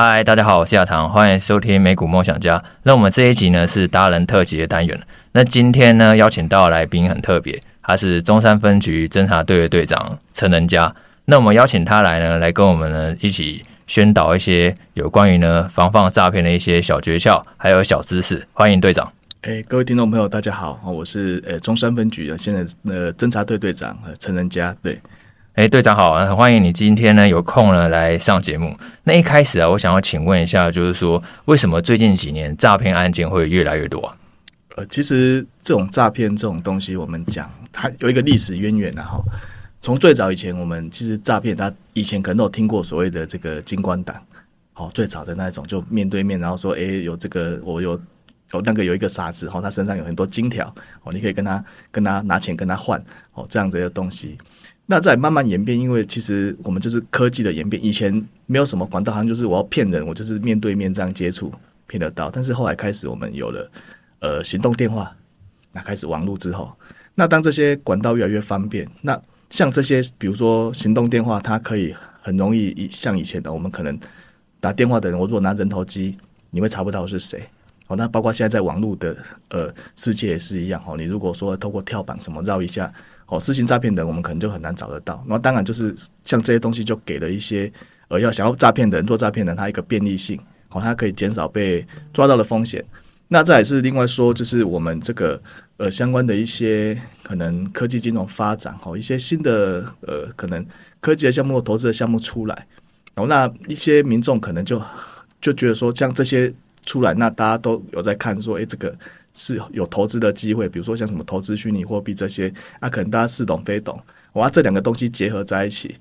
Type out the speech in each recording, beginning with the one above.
嗨，大家好，我是亚堂，欢迎收听美股梦想家。那我们这一集呢是达人特辑的单元。那今天呢邀请到的来宾很特别，他是中山分局侦查队的队长陈仁家。那我们邀请他来呢，来跟我们呢一起宣导一些有关于呢防范诈骗的一些小诀窍，还有小知识。欢迎队长。哎，各位听众朋友，大家好，我是呃中山分局的现在呃侦查队队长陈仁家。对。哎，队长好，很欢迎你今天呢有空呢来上节目。那一开始啊，我想要请问一下，就是说为什么最近几年诈骗案件会越来越多？呃，其实这种诈骗这种东西，我们讲它有一个历史渊源的哈。从最早以前，我们其实诈骗，他以前可能都有听过所谓的这个金光党，好，最早的那一种就面对面，然后说，哎，有这个我有有那个有一个傻子，哈，他身上有很多金条，哦，你可以跟他跟他拿钱跟他换，哦，这样子的东西。那再慢慢演变，因为其实我们就是科技的演变。以前没有什么管道，好像就是我要骗人，我就是面对面这样接触骗得到。但是后来开始，我们有了呃行动电话，那开始网络之后，那当这些管道越来越方便，那像这些比如说行动电话，它可以很容易像以前的，我们可能打电话的人，我如果拿人头机，你会查不到是谁。哦，那包括现在在网络的呃世界也是一样。哦，你如果说透过跳板什么绕一下。哦，私信诈骗的，我们可能就很难找得到。那当然就是像这些东西，就给了一些呃要想要诈骗的人做诈骗的人，他一个便利性，哦，他可以减少被抓到的风险。那再也是另外说，就是我们这个呃相关的一些可能科技金融发展，哦，一些新的呃可能科技的项目、投资的项目出来，然后那一些民众可能就就觉得说，像这些出来，那大家都有在看说，诶，这个。是有投资的机会，比如说像什么投资虚拟货币这些，啊，可能大家似懂非懂，哇，这两个东西结合在一起，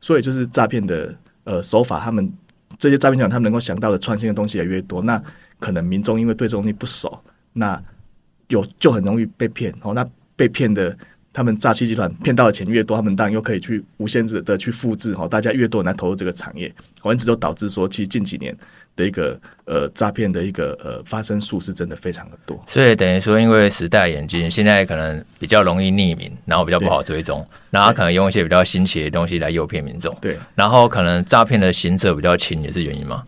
所以就是诈骗的呃手法，他们这些诈骗集团他们能够想到的创新的东西也越多，那可能民众因为对这东西不熟，那有就很容易被骗，哦，那被骗的。他们诈欺集团骗到的钱越多，他们当然又可以去无限制的去复制哈，大家越多人来投入这个产业，因此就导致说，其实近几年的一个呃诈骗的一个呃发生数是真的非常的多。所以等于说，因为时代演进，现在可能比较容易匿名，然后比较不好追踪，然后可能用一些比较新奇的东西来诱骗民众。对，然后可能诈骗的刑责比较轻，也是原因吗？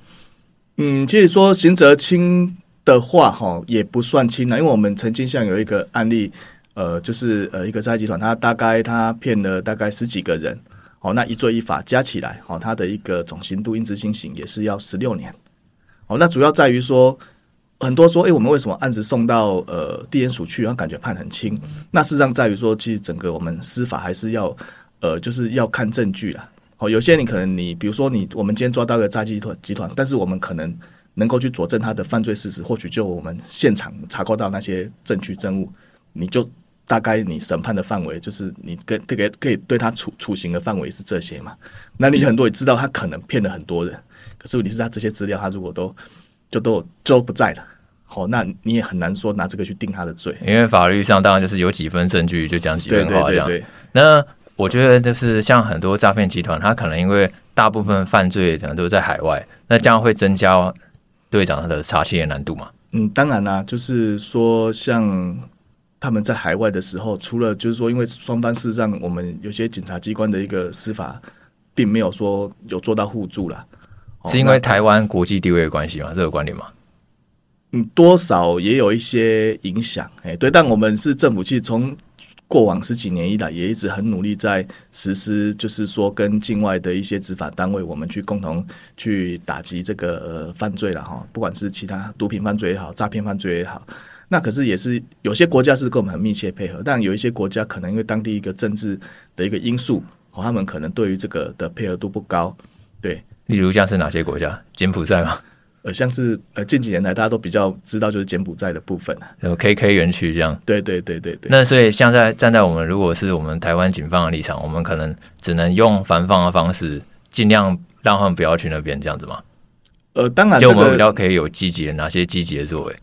嗯，其实说刑责轻的话，哈也不算轻啊，因为我们曾经像有一个案例。呃，就是呃，一个诈骗集团，他大概他骗了大概十几个人，哦，那一罪一罚加起来，哦，他的一个总刑度应执行刑也是要十六年，哦，那主要在于说，很多说，诶、我们为什么案子送到呃地检署去，然后感觉判很轻？那事实上在于说，其实整个我们司法还是要呃，就是要看证据啦。哦，有些你可能你，比如说你，我们今天抓到一个诈欺集团集团，但是我们可能能够去佐证他的犯罪事实，或许就我们现场查扣到那些证据证物，你就。大概你审判的范围就是你跟这个可以对他处处刑的范围是这些嘛？那你很多也知道他可能骗了很多人，可是问题是他这些资料他如果都就都就不在了，好，那你也很难说拿这个去定他的罪，因为法律上当然就是有几分证据就讲几分话这样。对对对对。那我觉得就是像很多诈骗集团，他可能因为大部分犯罪可能都在海外，那这样会增加队长他的查缉的难度嘛？嗯，当然啦、啊，就是说像。他们在海外的时候，除了就是说，因为双方事实上，我们有些检察机关的一个司法，并没有说有做到互助啦，是因为台湾国际地位的关系吗？这个观点吗？嗯，多少也有一些影响。哎、欸，对，但我们是政府，其实从过往十几年以来，也一直很努力在实施，就是说跟境外的一些执法单位，我们去共同去打击这个呃犯罪了哈，不管是其他毒品犯罪也好，诈骗犯罪也好。那可是也是有些国家是跟我们很密切配合，但有一些国家可能因为当地一个政治的一个因素，哦，他们可能对于这个的配合度不高。对，例如像是哪些国家？柬埔寨吗？呃，像是呃近几年来大家都比较知道就是柬埔寨的部分，有 KK 园区这样。对对对对对。那所以像在站在我们如果是我们台湾警方的立场，我们可能只能用防范的方式，尽量让他们不要去那边这样子吗？呃，当然，这个，就我们比较可以有积极的哪些积极的作为？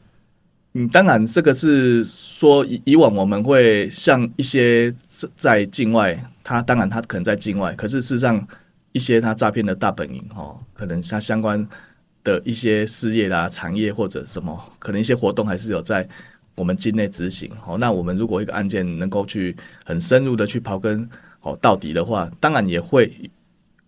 嗯，当然，这个是说以往我们会像一些在境外，他当然他可能在境外，可是事实上一些他诈骗的大本营哦，可能他相关的一些事业啦、产业或者什么，可能一些活动还是有在我们境内执行哦。那我们如果一个案件能够去很深入的去刨根哦到底的话，当然也会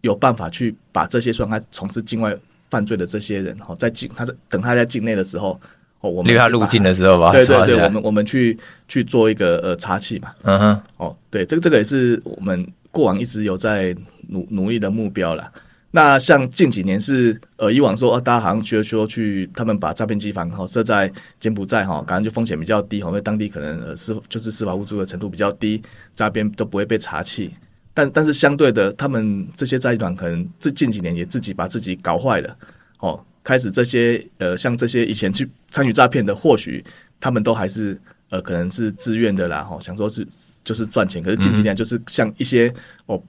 有办法去把这些算他从事境外。犯罪的这些人，哈，在境他在等他在境内的时候，哦，我们留他入境的时候吧，对对对，我们我们去去做一个呃查气嘛，嗯哼，哦，对，这个这个也是我们过往一直有在努努力的目标啦。那像近几年是呃，以往说呃，大家好像觉得说去他们把诈骗机房哈设在柬埔寨哈，感觉就风险比较低哈，因为当地可能呃司就是司法互助的程度比较低，诈骗都不会被查气。但但是相对的，他们这些诈骗团可能这近几年也自己把自己搞坏了哦，开始这些呃像这些以前去参与诈骗的，或许他们都还是呃可能是自愿的啦哈，想说是就是赚钱，可是近几年就是像一些哦。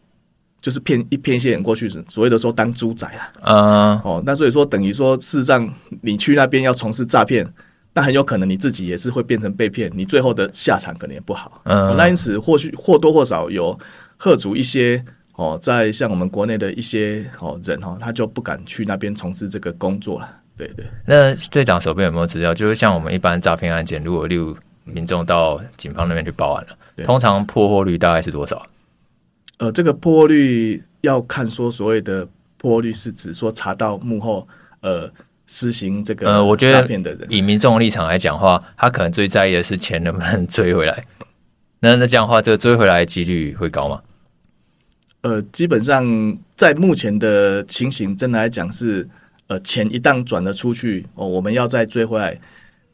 就是骗一骗一些人过去，所谓的说当猪仔啊，嗯，哦，那所以说等于说，事实上你去那边要从事诈骗，那很有可能你自己也是会变成被骗，你最后的下场可能也不好，嗯，那因此或许或多或少有吓足一些哦，在像我们国内的一些哦人哦，他就不敢去那边从事这个工作了，对对。那队长手边有没有资料？就是像我们一般诈骗案件，如果例如民众到警方那边去报案了，通常破获率大概是多少？呃，这个破获率要看说所谓的破获率是指说查到幕后呃实行这个呃，我觉得以民众的立场来讲的话，他可能最在意的是钱能不能追回来。那那这样的话，这个追回来的几率会高吗？呃，基本上在目前的情形，真的来讲是呃钱一旦转了出去哦，我们要再追回来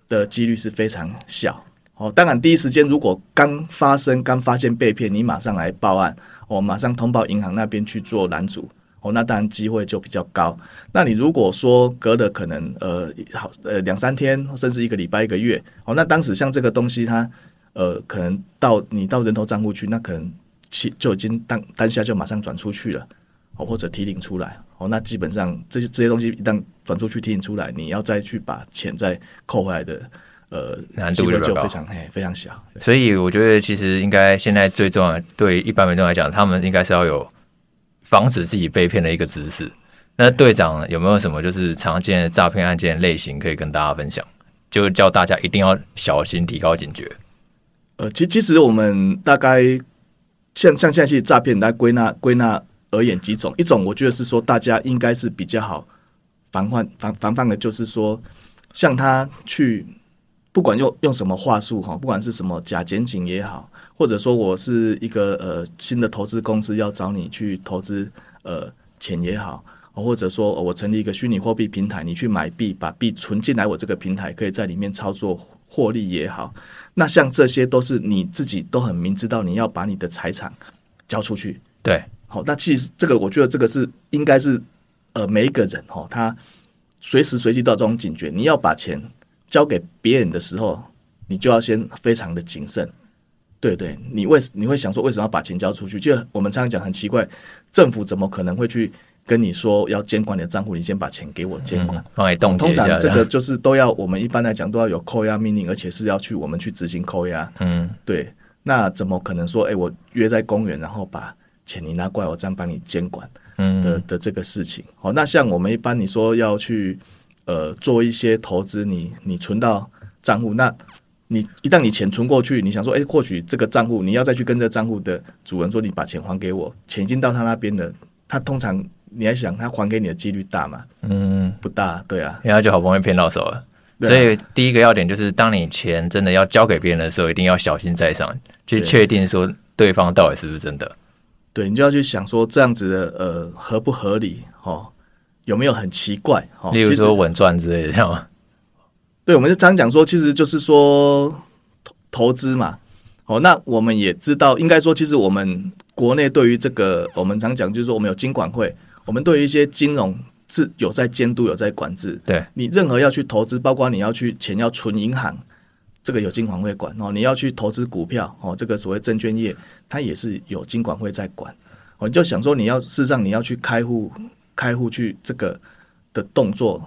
的几率是非常小。哦，当然，第一时间如果刚发生、刚发现被骗，你马上来报案，哦，马上通报银行那边去做拦阻，哦，那当然机会就比较高。那你如果说隔了可能呃好呃两三天，甚至一个礼拜、一个月，哦，那当时像这个东西它呃可能到你到人头账户去，那可能其就已经当当下就马上转出去了，哦，或者提领出来，哦，那基本上这些这些东西一旦转出去、提领出来，你要再去把钱再扣回来的。呃，难度就非常嘿非常小，所以我觉得其实应该现在最重要，对一般民众来讲，他们应该是要有防止自己被骗的一个知识。那队长有没有什么就是常见的诈骗案件类型可以跟大家分享？就叫大家一定要小心，提高警觉。呃，其其实我们大概像像现在其实诈骗来归纳归纳而言几种，一种我觉得是说大家应该是比较好防范防防范的，就是说像他去。不管用用什么话术哈，不管是什么假检警也好，或者说我是一个呃新的投资公司要找你去投资呃钱也好，或者说我成立一个虚拟货币平台，你去买币，把币存进来我这个平台，可以在里面操作获利也好，那像这些都是你自己都很明知道你要把你的财产交出去，对，好，那其实这个我觉得这个是应该是呃每一个人哈，他随时随地都有这种警觉，你要把钱。交给别人的时候，你就要先非常的谨慎，对对，你为你会想说为什么要把钱交出去？就我们常常讲很奇怪，政府怎么可能会去跟你说要监管你的账户？你先把钱给我监管，嗯、通常这个就是都要我们一般来讲都要有扣押命令，而且是要去我们去执行扣押。嗯，对，那怎么可能说，哎，我约在公园，然后把钱你拿过来，我这样帮你监管？嗯的的这个事情。好，那像我们一般你说要去。呃，做一些投资，你你存到账户，那你一旦你钱存过去，你想说，哎、欸，或许这个账户你要再去跟这个账户的主人说，你把钱还给我，钱已经到他那边了，他通常你还想他还给你的几率大吗？嗯，不大，对啊，然后就好不容易骗到手了。啊、所以第一个要点就是，当你钱真的要交给别人的时候，一定要小心在上，去确定说对方到底是不是真的。对，你就要去想说这样子的呃合不合理哦。有没有很奇怪？哦，例如说稳赚之类的，吗？对，我们就常讲说，其实就是说投投资嘛。哦，那我们也知道，应该说，其实我们国内对于这个，我们常讲就是说，我们有金管会，我们对于一些金融是有在监督、有在管制。对，你任何要去投资，包括你要去钱要存银行，这个有金管会管哦。你要去投资股票哦，这个所谓证券业，它也是有金管会在管。哦，你就想说，你要事实上你要去开户。开户去这个的动作，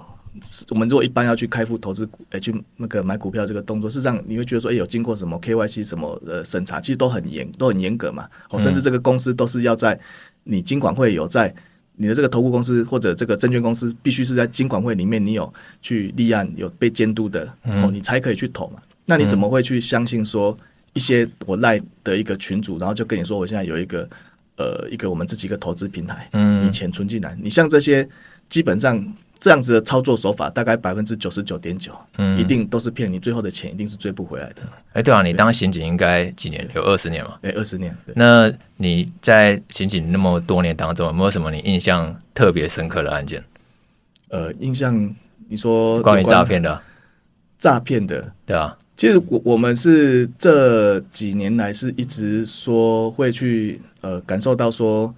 我们如果一般要去开户投资，诶，去那个买股票这个动作，事实上你会觉得说，诶，有经过什么 KYC 什么呃审查，其实都很严，都很严格嘛。哦，甚至这个公司都是要在你金管会有在你的这个投顾公司或者这个证券公司，必须是在金管会里面，你有去立案有被监督的，哦，你才可以去投嘛。那你怎么会去相信说一些我赖的一个群主，然后就跟你说我现在有一个。呃，一个我们自己一个投资平台，嗯，你钱存进来，你像这些基本上这样子的操作手法，大概百分之九十九点九，嗯，一定都是骗你，最后的钱一定是追不回来的。哎、欸，对啊，你当刑警应该几年？有二十年嘛？对，二十年。那你在刑警那么多年当中，有没有什么你印象特别深刻的案件？呃，印象你说关于诈骗的，诈骗的，对啊。其实我我们是这几年来是一直说会去呃感受到说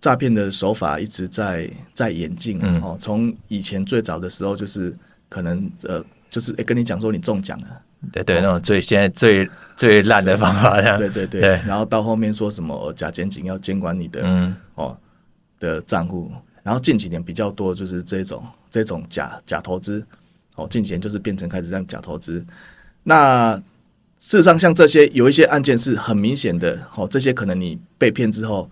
诈骗的手法一直在在演进哦，从以前最早的时候就是可能呃就是诶跟你讲说你中奖了，对对，那种最现在最最烂的方法，对对对，然后到后面说什么假检警要监管你的嗯。哦的账户，然后近几年比较多就是这种这种假假投资。哦，近几年就是变成开始这样假投资。那事实上，像这些有一些案件是很明显的，哦，这些可能你被骗之后，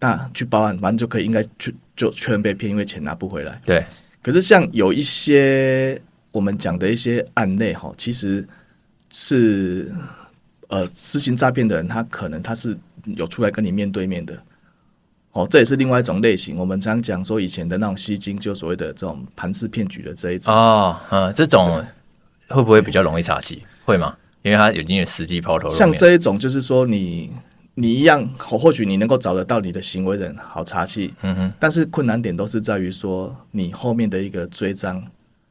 那去报案，反正就可以应该去就确认被骗，因为钱拿不回来。对。可是像有一些我们讲的一些案例，哈，其实是呃，实行诈骗的人，他可能他是有出来跟你面对面的，哦，这也是另外一种类型。我们常讲说以前的那种吸金，就所谓的这种盘式骗局的这一种哦，嗯，这种。会不会比较容易查气？会吗？因为他已经有实际抛头。像这一种，就是说你你一样，或许你能够找得到你的行为人，好查气。嗯哼。但是困难点都是在于说你后面的一个追赃。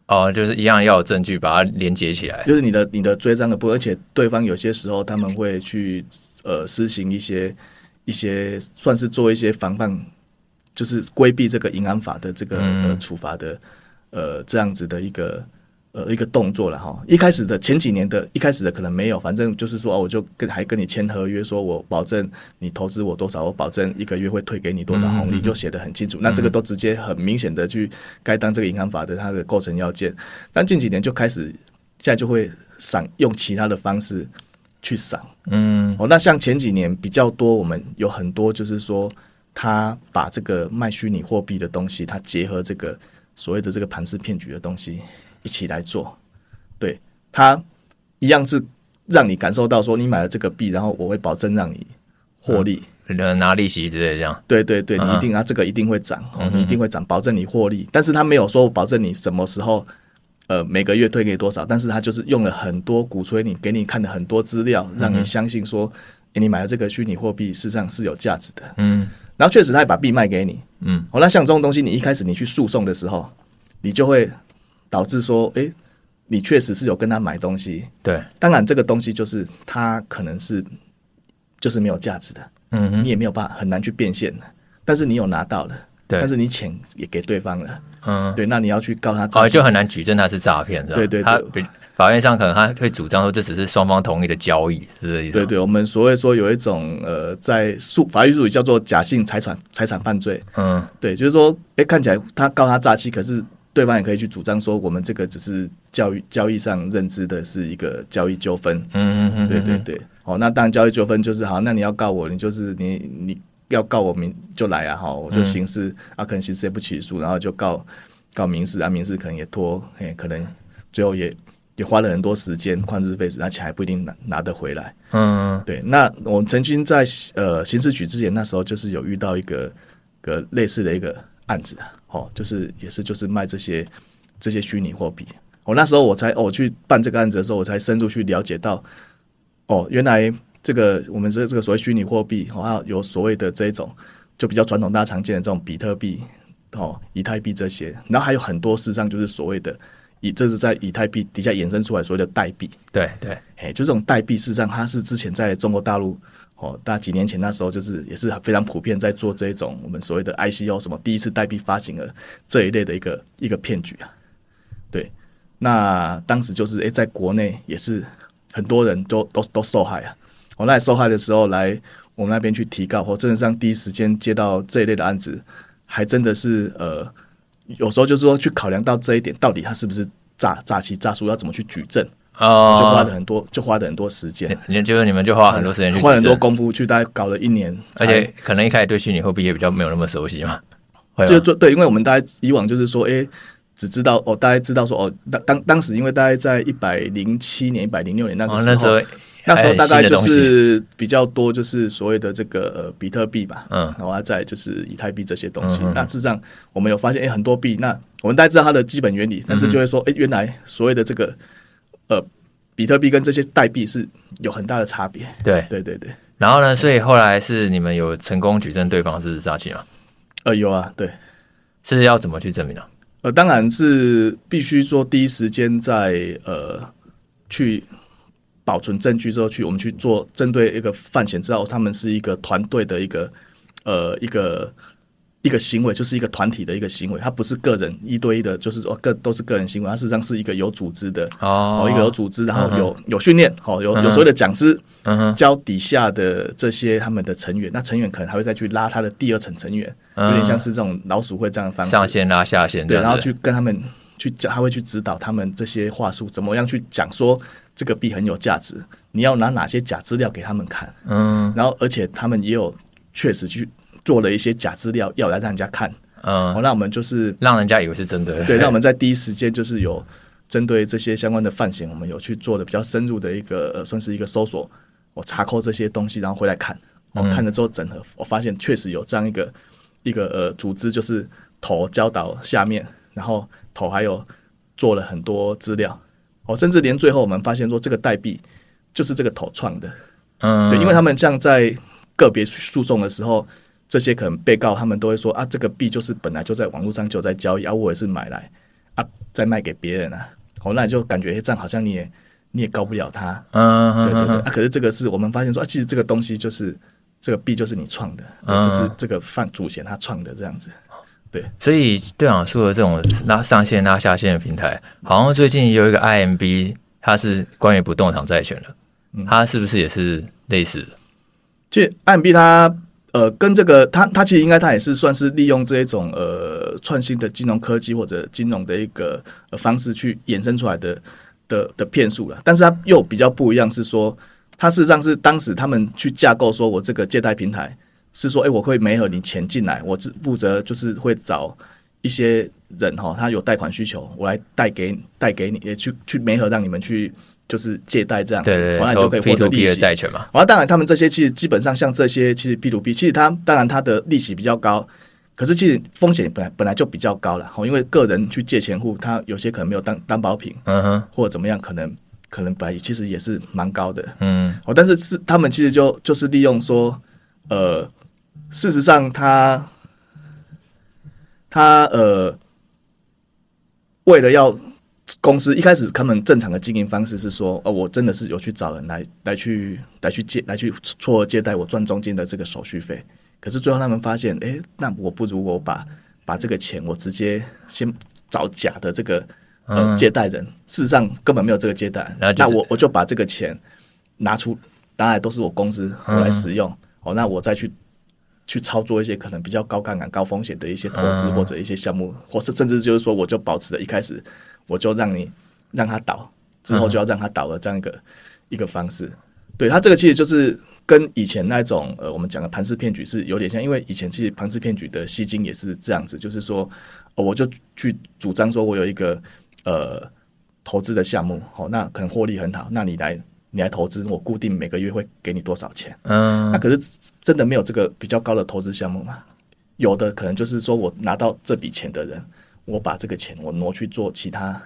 哦，就是一样要有证据把它连接起来。就是你的你的追赃的部分，而且对方有些时候他们会去呃施行一些一些算是做一些防范，就是规避这个银行法的这个呃处罚的呃这样子的一个。呃，一个动作了哈。一开始的前几年的一开始的可能没有，反正就是说，哦，我就跟还跟你签合约，说我保证你投资我多少，我保证一个月会退给你多少红利，就写得很清楚。那这个都直接很明显的去该当这个银行法的它的构成要件。但近几年就开始，现在就会赏用其他的方式去赏。嗯，哦，那像前几年比较多，我们有很多就是说，他把这个卖虚拟货币的东西，他结合这个所谓的这个盘式骗局的东西。一起来做，对，他一样是让你感受到说，你买了这个币，然后我会保证让你获利，嗯、拿利息之类这样。对对对，你一定啊，这个一定会涨，哦，你一定会涨，保证你获利。但是他没有说保证你什么时候，呃，每个月退给多少，但是他就是用了很多鼓吹你，给你看的很多资料，让你相信说，欸、你买了这个虚拟货币，事实上是有价值的。嗯，然后确实他也把币卖给你。嗯，好，那像这种东西，你一开始你去诉讼的时候，你就会。导致说，哎、欸，你确实是有跟他买东西，对，当然这个东西就是他可能是就是没有价值的，嗯，你也没有办法很难去变现的，但是你有拿到了，对，但是你钱也给对方了，嗯，对，那你要去告他，哦，就很难举证他是诈骗，对对对，他法院上可能他会主张说这只是双方同意的交易，是这意思？对对，我们所谓说有一种呃，在术法律术语叫做假性财产财产犯罪，嗯，对，就是说，哎、欸，看起来他告他诈欺，可是。对方也可以去主张说，我们这个只是交易交易上认知的是一个交易纠纷。嗯嗯嗯，对对对。哦，那当然交易纠纷就是好，那你要告我，你就是你你要告我民就来啊，好，我就刑事、嗯、啊，可能刑事也不起诉，然后就告告民事啊，民事可能也拖，哎，可能最后也也花了很多时间，旷日费时，而且还不一定拿拿得回来。嗯，对。那我们曾经在呃刑事局之前，那时候就是有遇到一个个类似的一个案子。哦，就是也是就是卖这些这些虚拟货币。我、哦、那时候我才我、哦、去办这个案子的时候，我才深入去了解到，哦，原来这个我们这这个所谓虚拟货币，好哦，有所谓的这种就比较传统大家常见的这种比特币、哦以太币这些，然后还有很多事实上就是所谓的以这是在以太币底下衍生出来所谓的代币。对对，哎，就这种代币，事实上它是之前在中国大陆。哦，大几年前那时候就是也是非常普遍在做这一种我们所谓的 ICO 什么第一次代币发行的这一类的一个一个骗局啊。对，那当时就是诶、在国内也是很多人都都都受害啊。我、哦、那受害的时候来我们那边去提告，或真的上第一时间接到这一类的案子，还真的是呃，有时候就是说去考量到这一点，到底他是不是诈诈欺诈术，要怎么去举证。哦，就花了很多，就花了很多时间。你就是你们就花很多时间去，花很多功夫去，大概搞了一年。而且可能一开始对虚拟货币也比较没有那么熟悉嘛。就做对，因为我们大家以往就是说，哎、欸，只知道哦，大家知道说哦，当当当时因为大概在一百零七年、一百零六年那个时候，哦、那时候大概就是比较多，就是所谓的这个呃比特币吧，嗯，然后再就是以太币这些东西。嗯、那事实上我们有发现，哎、欸，很多币，那我们大家知道它的基本原理，但是就会说，哎、欸，原来所谓的这个呃比特币跟这些代币是有很大的差别。对对对对。然后呢，所以后来是你们有成功举证对方是诈欺吗？呃，有啊，对，是要怎么去证明呢、啊？呃，当然是必须说第一时间在呃去保存证据之后去，我们去做针对一个犯嫌之后，他们是一个团队的一个呃一个。一个行为就是一个团体的一个行为，它不是个人一对一的，就是说个都是个人行为，它实际上是一个有组织的哦，一个有组织，然后有、嗯、有训练，好有有所谓的讲师、嗯、教底下的这些他们的成员，那成员可能还会再去拉他的第二层成员，嗯、有点像是这种老鼠会这样的方式，上线拉下线，对，然后去跟他们去讲，他会去指导他们这些话术怎么样去讲说这个币很有价值，你要拿哪些假资料给他们看，嗯，然后而且他们也有确实去。做了一些假资料要来让人家看，嗯，那我们就是让人家以为是真的，对。那我们在第一时间就是有针对这些相关的犯行，我们有去做的比较深入的一个，呃，算是一个搜索，我查扣这些东西，然后回来看，我看了之后整合，我发现确实有这样一个一个呃组织，就是头教导下面，然后头还有做了很多资料，哦，甚至连最后我们发现说这个代币就是这个头创的，嗯，对，因为他们像在个别诉讼的时候。这些可能被告他们都会说啊，这个币就是本来就在网络上就在交易啊，我也是买来啊，再卖给别人啊，哦，那你就感觉这样好像你也你也告不了他，嗯，对对对，啊，可是这个是我们发现说啊，其实这个东西就是这个币就是你创的，对，就是这个犯祖先他创的这样子，对，所以对啊，说的这种拉上线拉下线的平台，好像最近有一个 IMB，它是关于不动产债权的，它是不是也是类似的？其实 IMB 它。呃，跟这个，他他其实应该他也是算是利用这一种呃创新的金融科技或者金融的一个呃方式去衍生出来的的的骗术了。但是他又比较不一样，是说他事实上是当时他们去架构说，我这个借贷平台是说，哎，我会没和你钱进来，我只负责就是会找一些人哈，他有贷款需求，我来贷给贷给你，也去去没和让你们去。就是借贷这样子，完了就可以获得利息。债权嘛，完了当然他们这些其实基本上像这些其实 P2P，其实它当然它的利息比较高，可是其实风险本来本来就比较高了。哦，因为个人去借钱户，他有些可能没有担担保品，嗯哼，或者怎么样，可能可能本来其实也是蛮高的，嗯。哦，但是是他们其实就就是利用说，呃，事实上他他呃，为了要。公司一开始他们正常的经营方式是说，哦，我真的是有去找人来来去来去借来去撮合借贷，我赚中间的这个手续费。可是最后他们发现，诶，那我不如我把把这个钱我直接先找假的这个呃借贷人，事实上根本没有这个借贷，那我我就把这个钱拿出，当然都是我公司我来使用，哦，那我再去去操作一些可能比较高杠杆、高风险的一些投资或者一些项目，或是甚至就是说，我就保持着一开始。我就让你让他倒，之后就要让他倒的这样一个、嗯、一个方式。对，它这个其实就是跟以前那种呃我们讲的盘式骗局是有点像，因为以前其实盘式骗局的吸金也是这样子，就是说，呃、我就去主张说我有一个呃投资的项目，好，那可能获利很好，那你来你来投资，我固定每个月会给你多少钱？嗯，那可是真的没有这个比较高的投资项目吗？有的可能就是说我拿到这笔钱的人。我把这个钱我挪去做其他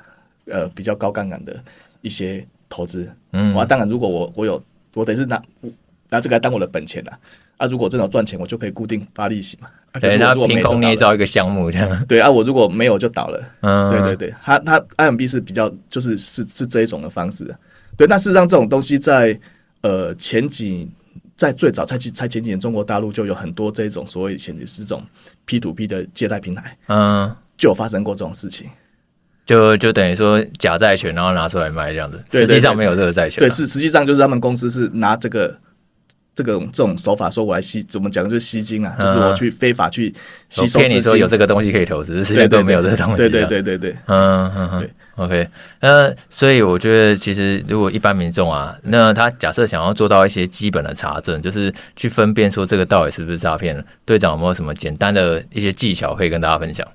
呃比较高杠杆的一些投资，嗯，我当然如果我我有我得是拿拿这个来当我的本钱了啊，如果真的赚钱，我就可以固定发利息嘛。对，那凭空捏造一个项目这样。对啊，我如果没有就倒了。嗯，对对对，他他 IMB 是比较就是是是这一种的方式。对，那事实上这种东西在呃前几在最早才几才前几年中国大陆就有很多这种所谓前几是这种 P to P 的借贷平台。嗯。就有发生过这种事情，就就等于说假债权，然后拿出来卖这样子，实际上没有这个债权。对，是实际上就是他们公司是拿这个这个这种手法说，我来吸，怎么讲就是吸金啊，就是我去非法去吸收。骗你说有这个东西可以投资，实际上没有这个东西。对对对对对，嗯嗯嗯，OK。那所以我觉得，其实如果一般民众啊，那他假设想要做到一些基本的查证，就是去分辨说这个到底是不是诈骗，队长有没有什么简单的一些技巧可以跟大家分享？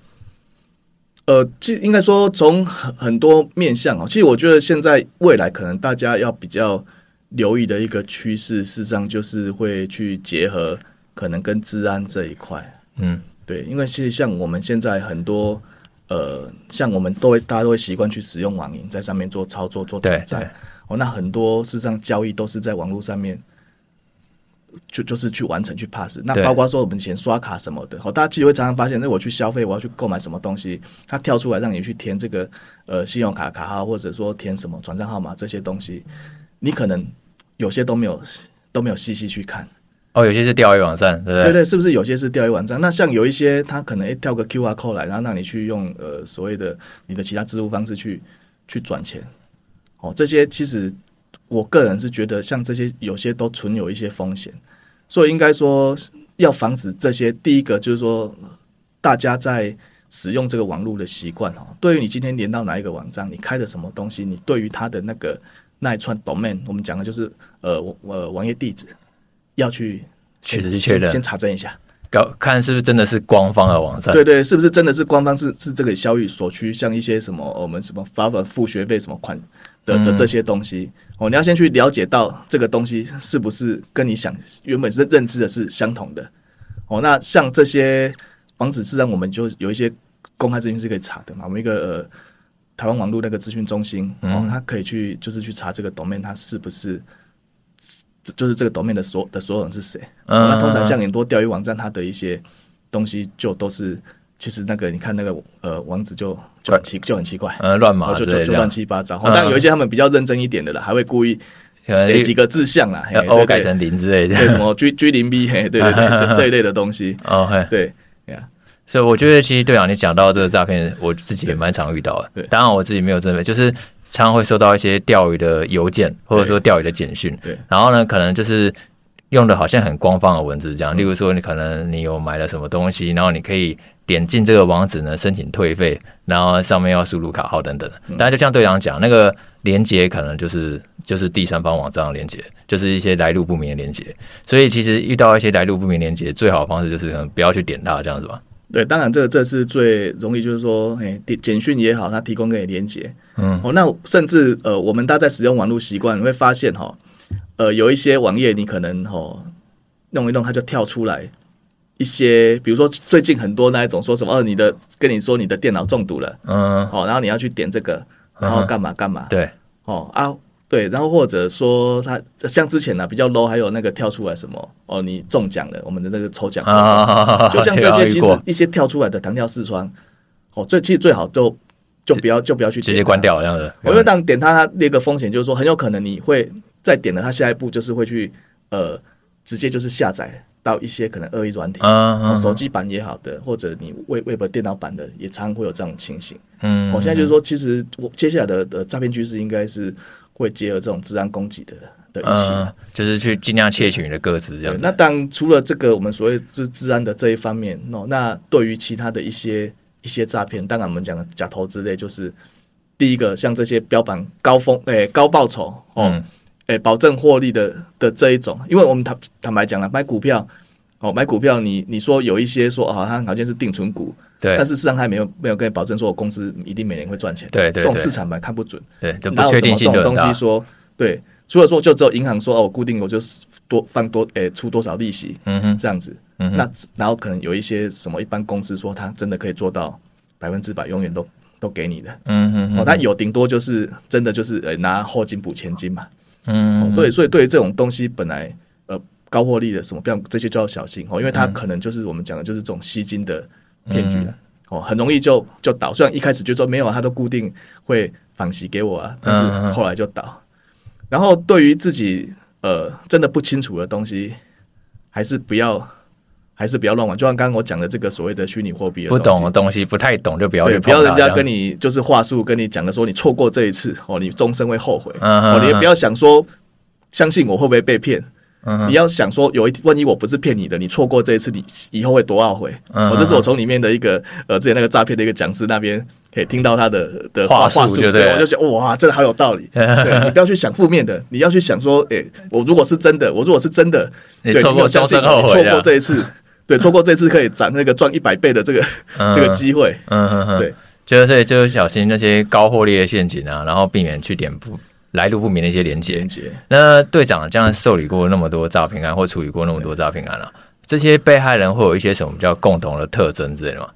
呃，其实应该说从很很多面向哦，其实我觉得现在未来可能大家要比较留意的一个趋势，事实上就是会去结合可能跟治安这一块。嗯，对，因为其实像我们现在很多呃，像我们都会大家都会习惯去使用网银，在上面做操作做转账。哦，那很多事实上交易都是在网络上面。就就是去完成去 pass，那包括说我们以前刷卡什么的，好，大家其实会常常发现，那我去消费，我要去购买什么东西，它跳出来让你去填这个呃信用卡卡号，或者说填什么转账号码这些东西，你可能有些都没有都没有细细去看。哦，有些是钓鱼网站，对不对？对对，是不是有些是钓鱼网站？那像有一些它可能诶跳个 QR code 来，然后让你去用呃所谓的你的其他支付方式去去转钱。哦，这些其实。我个人是觉得，像这些有些都存有一些风险，所以应该说要防止这些。第一个就是说，大家在使用这个网络的习惯哦，对于你今天连到哪一个网站，你开的什么东西，你对于它的那个那一串 domain，我们讲的就是呃呃网页地址，要去确实确认，先查证一下。搞看是不是真的是官方的网站？对对，是不是真的是官方？是是这个效益所需，像一些什么我们什么发了付学费什么款的的这些东西哦，你要先去了解到这个东西是不是跟你想原本是认知的是相同的哦。那像这些网址，自然我们就有一些公开资讯是可以查的嘛。我们一个呃台湾网络那个资讯中心哦，它可以去就是去查这个 domain 它是不是。就是这个 domain 的所的所有人是谁？嗯，那通常像很多钓鱼网站，它的一些东西就都是，其实那个你看那个呃网址就就很奇就很奇怪，呃乱码，就就就乱七八糟。但有一些他们比较认真一点的了，还会故意有几个字项啦，欧改成零之类的，对什么 G G 零 B，嘿，对对对，这这一类的东西。哦，对呀，所以我觉得其实队长你讲到这个诈骗，我自己也蛮常遇到的。对，当然我自己没有这么就是。常常会收到一些钓鱼的邮件，或者说钓鱼的简讯，对，然后呢，可能就是用的好像很官方的文字这样，例如说你可能你有买了什么东西，然后你可以点进这个网址呢申请退费，然后上面要输入卡号等等。大家就像队长讲，那个连接可能就是就是第三方网站的连接，就是一些来路不明的连接。所以其实遇到一些来路不明连接，最好的方式就是可能不要去点它这样子吧。对，当然这个这是最容易，就是说，哎，简讯也好，它提供给你连接，嗯，哦，那甚至呃，我们大家在使用网络习惯，你会发现哈，呃，有一些网页你可能哦弄一弄，它就跳出来一些，比如说最近很多那一种说什么，哦，你的跟你说你的电脑中毒了，嗯，好，然后你要去点这个，然后干嘛干嘛，对，哦啊。对，然后或者说他像之前呢、啊、比较 low，还有那个跳出来什么哦，你中奖了，我们的那个抽奖，啊、就像这些其实一些跳出来的弹跳四川，哦，最其实最好就就不要就不要去，直接关掉这样子。因为当点它，它那个风险就是说很有可能你会再点了，它下一步就是会去呃直接就是下载到一些可能恶意软体，手机版也好的，或者你 Web Web 电脑版的也常常会有这种情形。嗯，我、哦、现在就是说，其实我接下来的的诈骗趋势应该是。会结合这种治安攻击的的一起、嗯，就是去尽量窃取你的歌词这样。那当除了这个我们所谓就是资安的这一方面，哦，那对于其他的一些一些诈骗，当然我们讲的假投资类，就是第一个像这些标榜高风诶、欸、高报酬哦，诶、嗯欸、保证获利的的这一种，因为我们坦坦白讲了，买股票哦，买股票你你说有一些说啊，它好像是定存股。对，但是事实上还没有没有跟你保证说，我公司一定每年会赚钱。对，对，对，这种市场嘛看不准。对，不确定性这种东西说，对，除了说就只有银行说哦，我固定我就是多放多诶、欸、出多少利息，嗯哼，这样子。那然后可能有一些什么一般公司说他真的可以做到百分之百永远都都给你的。嗯哼，哦，他有顶多就是真的就是呃拿后金补前金嘛。嗯，对，所以对于这种东西本来呃高获利的什么，这样这些就要小心哦，因为它可能就是我们讲的就是这种吸金的。骗局了、嗯、哦，很容易就就倒。虽然一开始就说没有，他都固定会返息给我啊，但是后来就倒。嗯、然后对于自己呃真的不清楚的东西，还是不要还是不要乱玩。就像刚刚我讲的这个所谓的虚拟货币，不懂的东西不太懂就不要对，不要人家跟你就是话术跟你讲的说你错过这一次哦，你终身会后悔、嗯、哦，你也不要想说相信我会不会被骗。你要想说，有一万一我不是骗你的，你错过这一次，你以后会多懊悔。哦，这是我从里面的一个呃，之前那个诈骗的一个讲师那边可以听到他的的话术，对，我就觉得哇，真的好有道理。对，你不要去想负面的，你要去想说，哎，我如果是真的，我如果是真的，对，你有相信你错过这一次，对，错过这次可以涨那个赚一百倍的这个这个机会。嗯嗯嗯，对，就是所以就是小心那些高获利的陷阱啊，然后避免去点不。来路不明的一些连接。那队长这样受理过那么多诈骗案，或处理过那么多诈骗案了，这些被害人会有一些什么叫共同的特征之类的吗？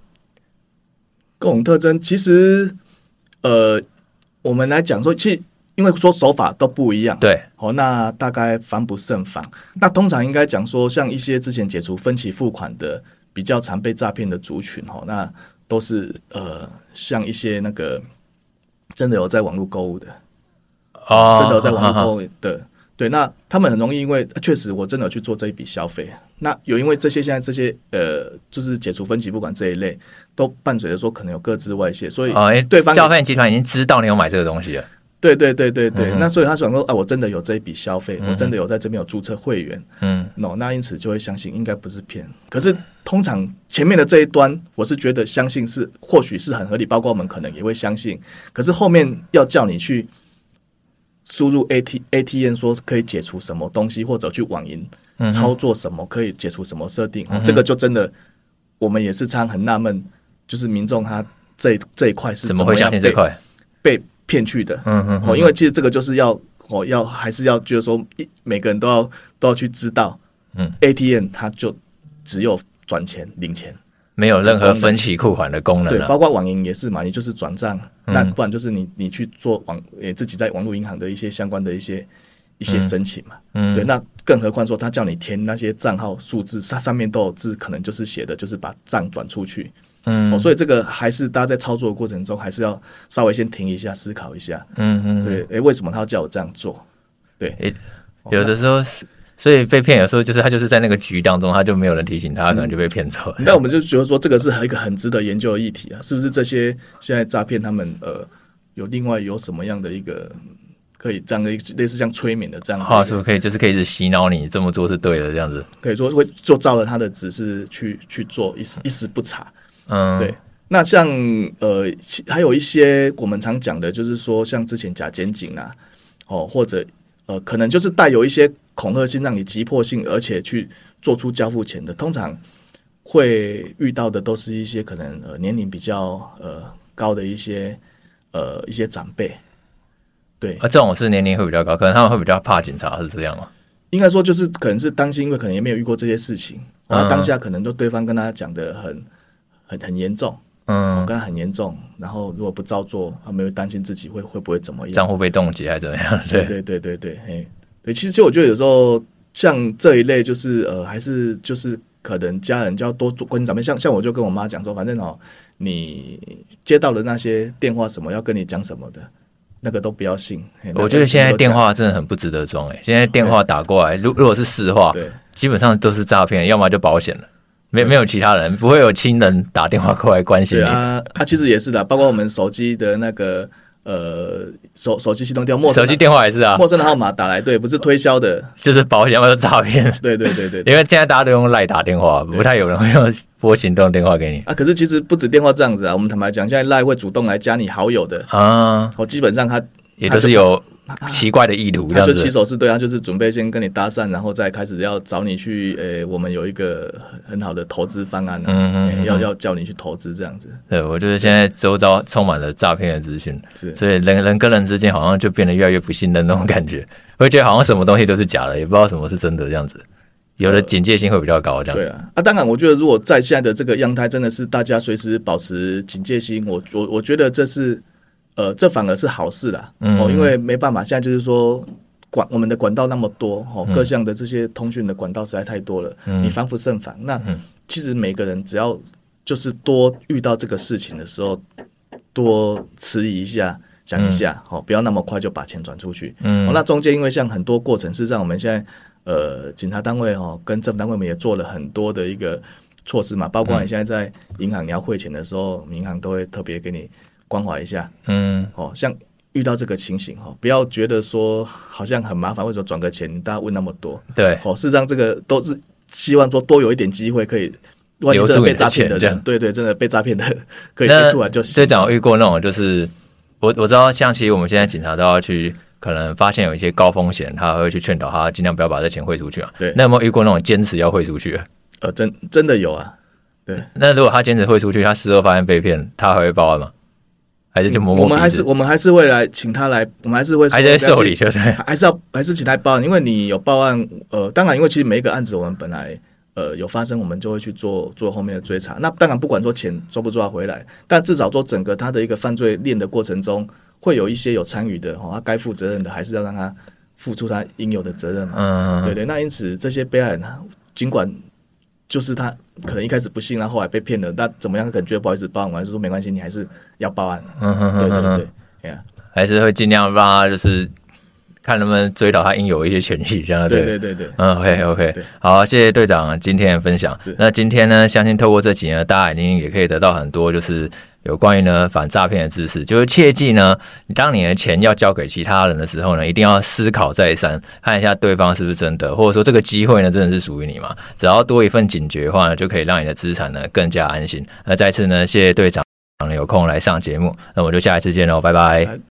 共同特征其实，呃，我们来讲说，其实因为说手法都不一样，对，哦，那大概防不胜防。那通常应该讲说，像一些之前解除分期付款的比较常被诈骗的族群，哈，那都是呃，像一些那个真的有在网络购物的，哦，真的有在网络购物的。哦对，那他们很容易，因为确实我真的有去做这一笔消费。那有因为这些现在这些呃，就是解除分期付款这一类，都伴随着说可能有各自外泄，所以对方诈骗集团已经知道你有买这个东西了。对对对对对，嗯、那所以他想说，啊，我真的有这一笔消费，嗯、我真的有在这边有注册会员，嗯，no, 那因此就会相信应该不是骗。可是通常前面的这一端，我是觉得相信是或许是很合理，包括我们可能也会相信。可是后面要叫你去。输入 A T A T N 说可以解除什么东西，或者去网银操作什么可以解除什么设定，嗯，这个就真的我们也是常很纳闷，就是民众他这这一块是怎么样被这块被骗去的？嗯嗯，哦，因为其实这个就是要哦要还是要就是说一每个人都要都要去知道，嗯，A T N 它就只有转钱领钱。没有任何分期付款的功能，啊，对，包括网银也是嘛，你就是转账，嗯，那不然就是你你去做网，诶自己在网络银行的一些相关的一些一些申请嘛，嗯，对，那更何况说他叫你填那些账号数字，它上面都有字，可能就是写的就是把账转出去，嗯，哦，所以这个还是大家在操作的过程中，还是要稍微先停一下，思考一下，嗯嗯，对，诶，为什么他要叫我这样做？对，诶，有的时候是。所以被骗有时候就是他就是在那个局当中，他就没有人提醒他，他可能就被骗走了。那、嗯、我们就觉得说，这个是一个很值得研究的议题啊，是不是？这些现在诈骗他们呃有另外有什么样的一个可以这样的类似像催眠的这样的话术，可以就是可以是洗脑你这么做是对的这样子，可以说会就照着他的指示去去做，一时一时不察。嗯，对。那像呃还有一些我们常讲的，就是说像之前假检警啊，哦或者呃可能就是带有一些。恐吓性让你急迫性，而且去做出交付钱的，通常会遇到的都是一些可能呃年龄比较呃高的一些呃一些长辈。对，啊，这种是年龄会比较高，可能他们会比较怕警察，是这样吗？应该说就是可能是担心，因为可能也没有遇过这些事情，然后当下可能就对方跟他讲的很很很严重，嗯，跟他很严重，然后如果不照做，他们会担心自己会会不会怎么样，账户被冻结还是怎么样？对对对对对，嘿。其实，其实我觉得有时候像这一类，就是呃，还是就是可能家人就要多做关心长辈。像像我就跟我妈讲说，反正哦，你接到的那些电话什么要跟你讲什么的，那个都不要信。我觉得现在电话真的很不值得装诶。现在电话打过来，如如果是实话，对，基本上都是诈骗，要么就保险了，没没有其他人，不会有亲人打电话过来关心你。啊啊，其实也是的，包括我们手机的那个。呃，手手机系统掉，陌生手机电话也是啊，陌生的号码打来，对，不是推销的，就是保险或者诈骗。对对对对，因为现在大家都用赖打电话，不太有人会用拨行动电话给你啊。可是其实不止电话这样子啊，我们坦白讲，现在赖会主动来加你好友的啊，我基本上他也都是有。奇怪的意图，他就起手是对，啊就是准备先跟你搭讪，然后再开始要找你去，诶、欸，我们有一个很好的投资方案，嗯嗯，嗯，要要叫你去投资这样子。对，我觉得现在周遭充满了诈骗的资讯，是，所以人人跟人之间好像就变得越来越不信任那种感觉，会觉得好像什么东西都是假的，也不知道什么是真的这样子，有的警戒心会比较高，这样、呃。对啊，啊，当然，我觉得如果在现在的这个样态，真的是大家随时保持警戒心，我我我觉得这是。呃，这反而是好事啦，哦、嗯，因为没办法，现在就是说管我们的管道那么多，哦，各项的这些通讯的管道实在太多了，嗯、你防不胜防。那其实每个人只要就是多遇到这个事情的时候，多迟疑一下，想一下，哦，不要那么快就把钱转出去。嗯，哦、那中间因为像很多过程，事实上我们现在呃，警察单位哦，跟政府单位们也做了很多的一个措施嘛，包括你现在在银行你要汇钱的时候，银行都会特别给你。关怀一下，嗯，哦，像遇到这个情形哈，不要觉得说好像很麻烦，为什么转个钱？大家问那么多，对，哦，事实上这个都是希望说多有一点机会可以，万一真的被诈骗的人，对对，真的被诈骗的 可以突然就。队长遇过那种，就是我我知道，像其实我们现在警察都要去，可能发现有一些高风险，他会去劝导他尽量不要把这钱汇出去啊。对，那有没有遇过那种坚持要汇出去？呃，真真的有啊。对，那如果他坚持汇出去，他事后发现被骗，他还会报案吗？还是就摸摸？我们还是我们还是会来请他来，我们还是会还在受理，对不对？还是要还是请他报案，因为你有报案，呃，当然，因为其实每一个案子我们本来呃有发生，我们就会去做做后面的追查。那当然不管说钱抓不抓回来，但至少说整个他的一个犯罪链的过程中，会有一些有参与的哦，他该负责任的还是要让他付出他应有的责任嘛。嗯，对对。那因此这些被害人尽管。就是他可能一开始不信，然后后来被骗了，那怎么样？可能觉得不好意思报案，还是说没关系，你还是要报案。嗯哼哼，对对对，哎呀，还是会尽量让他就是看能不能追到他应有一些权益，这样对对对对。嗯，OK OK，好，谢谢队长今天的分享。那今天呢，相信透过这集呢，大家已经也可以得到很多就是。有关于呢反诈骗的知识，就是切记呢，你当你的钱要交给其他人的时候呢，一定要思考再三，看一下对方是不是真的，或者说这个机会呢真的是属于你嘛？只要多一份警觉的话呢，就可以让你的资产呢更加安心。那再次呢，谢谢队长有空来上节目，那我就下一次见喽，拜拜。